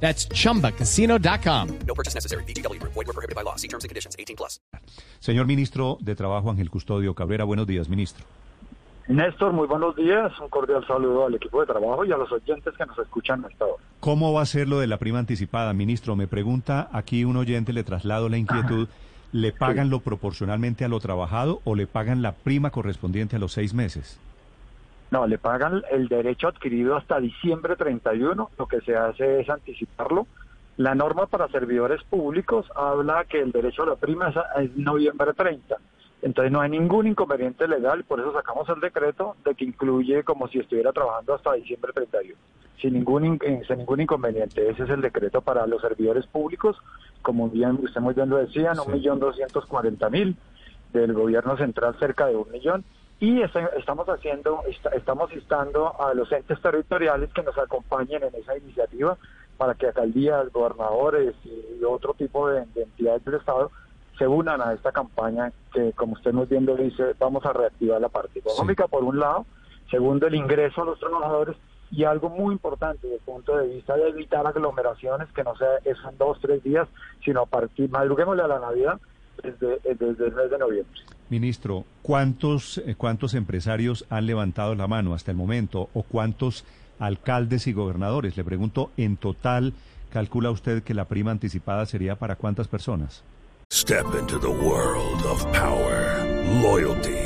That's chumbacasino.com. No purchase necessary. BGW. Void were prohibited by law. See terms and conditions. 18 plus. Señor ministro de Trabajo Ángel Custodio Cabrera, buenos días, ministro. Néstor, muy buenos días. Un cordial saludo al equipo de trabajo y a los oyentes que nos escuchan a esta hora. ¿Cómo va a ser lo de la prima anticipada, ministro? Me pregunta aquí un oyente, le traslado la inquietud. ¿Le pagan lo proporcionalmente a lo trabajado o le pagan la prima correspondiente a los seis meses? No, le pagan el derecho adquirido hasta diciembre 31. Lo que se hace es anticiparlo. La norma para servidores públicos habla que el derecho a la prima es, noviembre 30. Entonces no hay ningún inconveniente legal, por eso sacamos el decreto de que incluye como si estuviera trabajando hasta diciembre 31. Sin ningún, in- eh, sin ningún inconveniente. Ese es el decreto para los servidores públicos. Como bien usted muy bien lo decía, Sí. un millón doscientos cuarenta mil del gobierno central cerca de un millón y esta- estamos haciendo esta- estamos instando a los entes territoriales que nos acompañen en esa iniciativa para que alcaldías, gobernadores y otro tipo de, de entidades del estado se unan a esta campaña que como usted muy bien lo dice vamos a reactivar la parte económica por un lado. Segundo el ingreso a los trabajadores y algo muy importante desde el punto de vista de evitar aglomeraciones que no sea eso en dos tres días sino a partir madruguémosle a la navidad desde, desde el mes de noviembre Ministro, ¿cuántos, eh, ¿cuántos empresarios han levantado la mano hasta el momento o cuántos alcaldes y gobernadores? Le pregunto, en total, ¿calcula usted que la prima anticipada sería para cuántas personas? Step into the world of power, loyalty,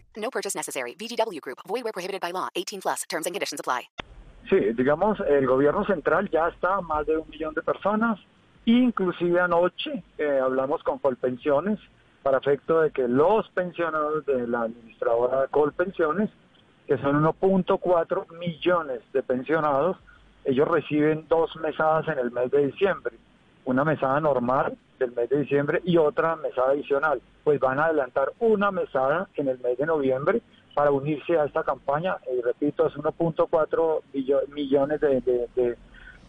No purchase necessary. VGW Group. Void where prohibited by law. 18 plus. Terms and conditions apply. Sí, digamos, el gobierno central ya está a más de un millón de personas, inclusive anoche eh, hablamos con Colpensiones para efecto de que los pensionados de la administradora Colpensiones, que son 1.4 millones de pensionados, ellos reciben dos mesadas en el mes de diciembre, una mesada normal del mes de diciembre y otra mesada adicional, pues van a adelantar una mesada en el mes de noviembre para unirse a esta campaña. Y repito, es 1.4 billo- millones de, de- de-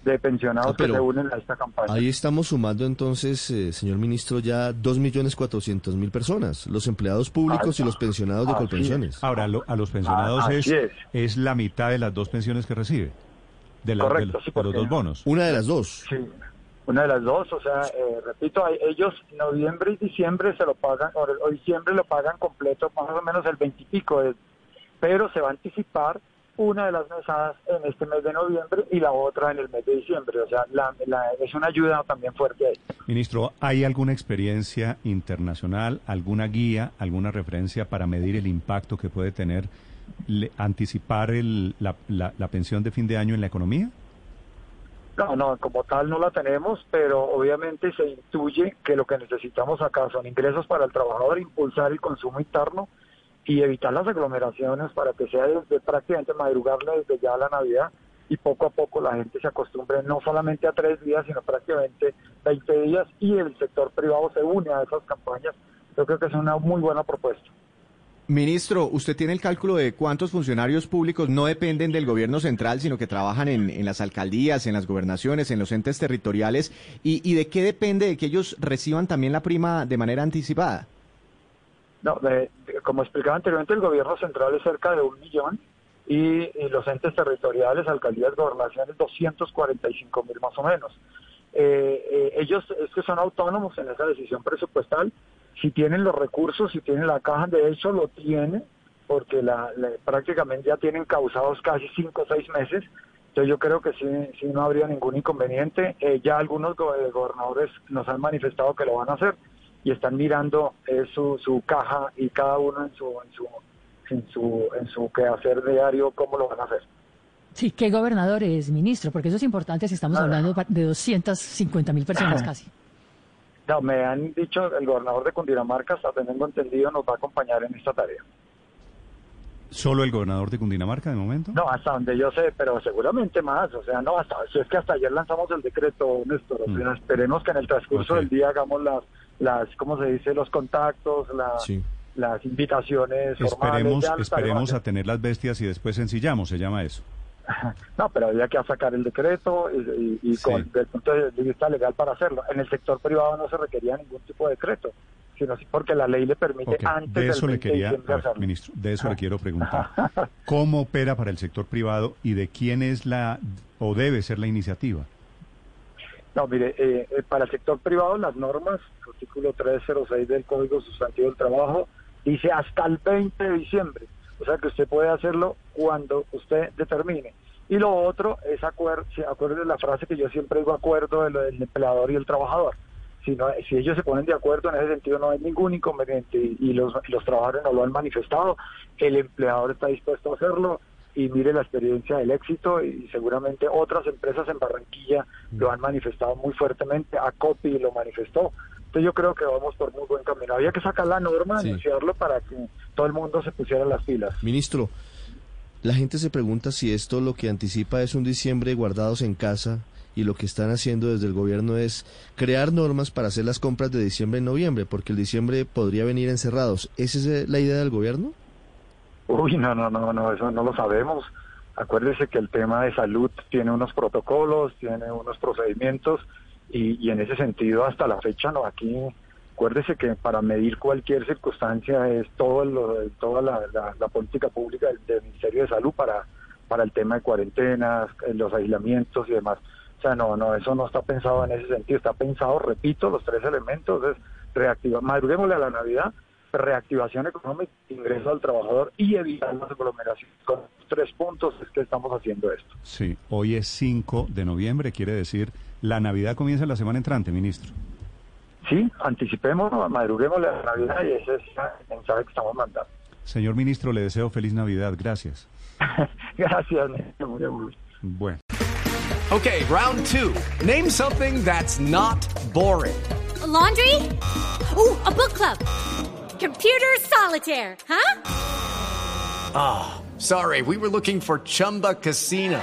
de pensionados Ah, que se unen a esta campaña. Ahí estamos sumando entonces, eh, señor ministro, ya 2.400.000 personas, los empleados públicos y los pensionados de Colpensiones. Ahora, lo- a los pensionados Ah, es, es. es la mitad de las dos pensiones que recibe, de, la- de Correcto, los- sí, de los dos bonos. Una de las dos. Sí, una de las dos, o sea, eh, repito, ellos noviembre y diciembre se lo pagan, o, diciembre lo pagan completo, más o menos el veintipico, pero se va a anticipar una de las mesadas en este mes de noviembre y la otra en el mes de diciembre, o sea, la- es una ayuda también fuerte ahí. Ministro, ¿hay alguna experiencia internacional, alguna guía, alguna referencia para medir el impacto que puede tener le- anticipar el- la- la pensión de fin de año en la economía? No, como tal no la tenemos, pero obviamente se intuye que lo que necesitamos acá son ingresos para el trabajador, impulsar el consumo interno y evitar las aglomeraciones para que sea desde prácticamente madrugarle desde ya la Navidad y poco a poco la gente se acostumbre no solamente a tres días, sino prácticamente 20 días y el sector privado se une a esas campañas. Yo creo que es una muy buena propuesta. Ministro, ¿usted tiene el cálculo de cuántos funcionarios públicos no dependen del gobierno central, sino que trabajan en, las alcaldías, en las gobernaciones, en los entes territoriales? ¿Y, y de qué depende de que ellos reciban también la prima de manera anticipada? No, de- de- como explicaba anteriormente, el gobierno central es cerca de un millón y, y los entes territoriales, alcaldías, gobernaciones, 245 mil más o menos. Eh, eh, ellos es que son autónomos en esa decisión presupuestal. Si tienen los recursos, si tienen la caja, de hecho lo tienen, porque la, la- prácticamente ya tienen causados casi cinco o seis meses. Entonces yo creo que sí, sí no habría ningún inconveniente. Eh, ya algunos go- eh, gobernadores nos han manifestado que lo van a hacer y están mirando eh, su, su caja y cada uno en su, en su en su, en su quehacer diario cómo lo van a hacer. Sí, ¿qué gobernador es, ministro? Porque eso es importante si estamos hablando de 250 mil personas casi. No, me han dicho, el gobernador de Cundinamarca, hasta tengo entendido, nos va a acompañar en esta tarea. ¿Solo el gobernador de Cundinamarca de momento? No, hasta donde yo sé, pero seguramente más. O sea, no, hasta si es que hasta ayer lanzamos el decreto, Néstor. O sea, esperemos que en el transcurso del día hagamos las, las, ¿cómo se dice? Los contactos, la- Sí. las invitaciones formales. Esperemos, esperemos a tener las bestias y después ensillamos, se llama eso. No, pero había que sacar el decreto y, y- y Sí. con, desde el punto de vista legal para hacerlo. En el sector privado no se requería ningún tipo de decreto, sino porque la ley le permite Ok, antes de eso le 20 de quería, ver, hacerlo. ministro, de eso le quiero preguntar. ¿Cómo opera para el sector privado y de quién es la o debe ser la iniciativa? No, mire, eh, eh, para el sector privado las normas, artículo 306 del Código Sustantivo del Trabajo, dice hasta el 20 de diciembre. O sea que usted puede hacerlo cuando usted determine. Y lo otro es acuerdo, acuerde la frase que yo siempre digo, acuerdo de lo del empleador y el trabajador. Si, no, si ellos se ponen de acuerdo, en ese sentido no hay ningún inconveniente y, y los, los trabajadores no lo han manifestado, el empleador está dispuesto a hacerlo y mire la experiencia del éxito y seguramente otras empresas en Barranquilla lo han manifestado muy fuertemente, Acopi lo manifestó. Entonces yo creo que vamos por muy buen camino. Había que sacar la norma, Sí. anunciarlo para que todo el mundo se pusiera las pilas. Ministro, la gente se pregunta si esto lo que anticipa es un diciembre guardados en casa y lo que están haciendo desde el gobierno es crear normas para hacer las compras de diciembre en noviembre, porque el diciembre podría venir encerrados. ¿Esa es la idea del gobierno? Uy, no, no, no, no, eso no lo sabemos. Acuérdese que el tema de salud tiene unos protocolos, tiene unos procedimientos y, y en ese sentido hasta la fecha no aquí. Acuérdese que para medir cualquier circunstancia es todo lo, toda la, política pública del, Ministerio de Salud para, para el tema de cuarentenas, eh, los aislamientos y demás. O sea, no, no, eso no está pensado en ese sentido. Está pensado, repito, los tres elementos es reactivar, madruguémosle a la Navidad, reactivación económica, ingreso al trabajador y evitar las aglomeraciones. Con tres puntos es que estamos haciendo esto. Sí, hoy es 5 de noviembre, quiere decir la Navidad comienza la semana entrante, ministro. Sí, anticipemos, madruguémosle a la Navidad y ese es el mensaje que estamos mandando. Señor ministro, le deseo feliz Navidad, gracias. Gracias, Néstor, muy amable. Bueno. Okay, round two. Name something that's not boring. laundry? Ooh, a book club. Computer solitaire, huh? Sorry, we were looking for Chumba Casino.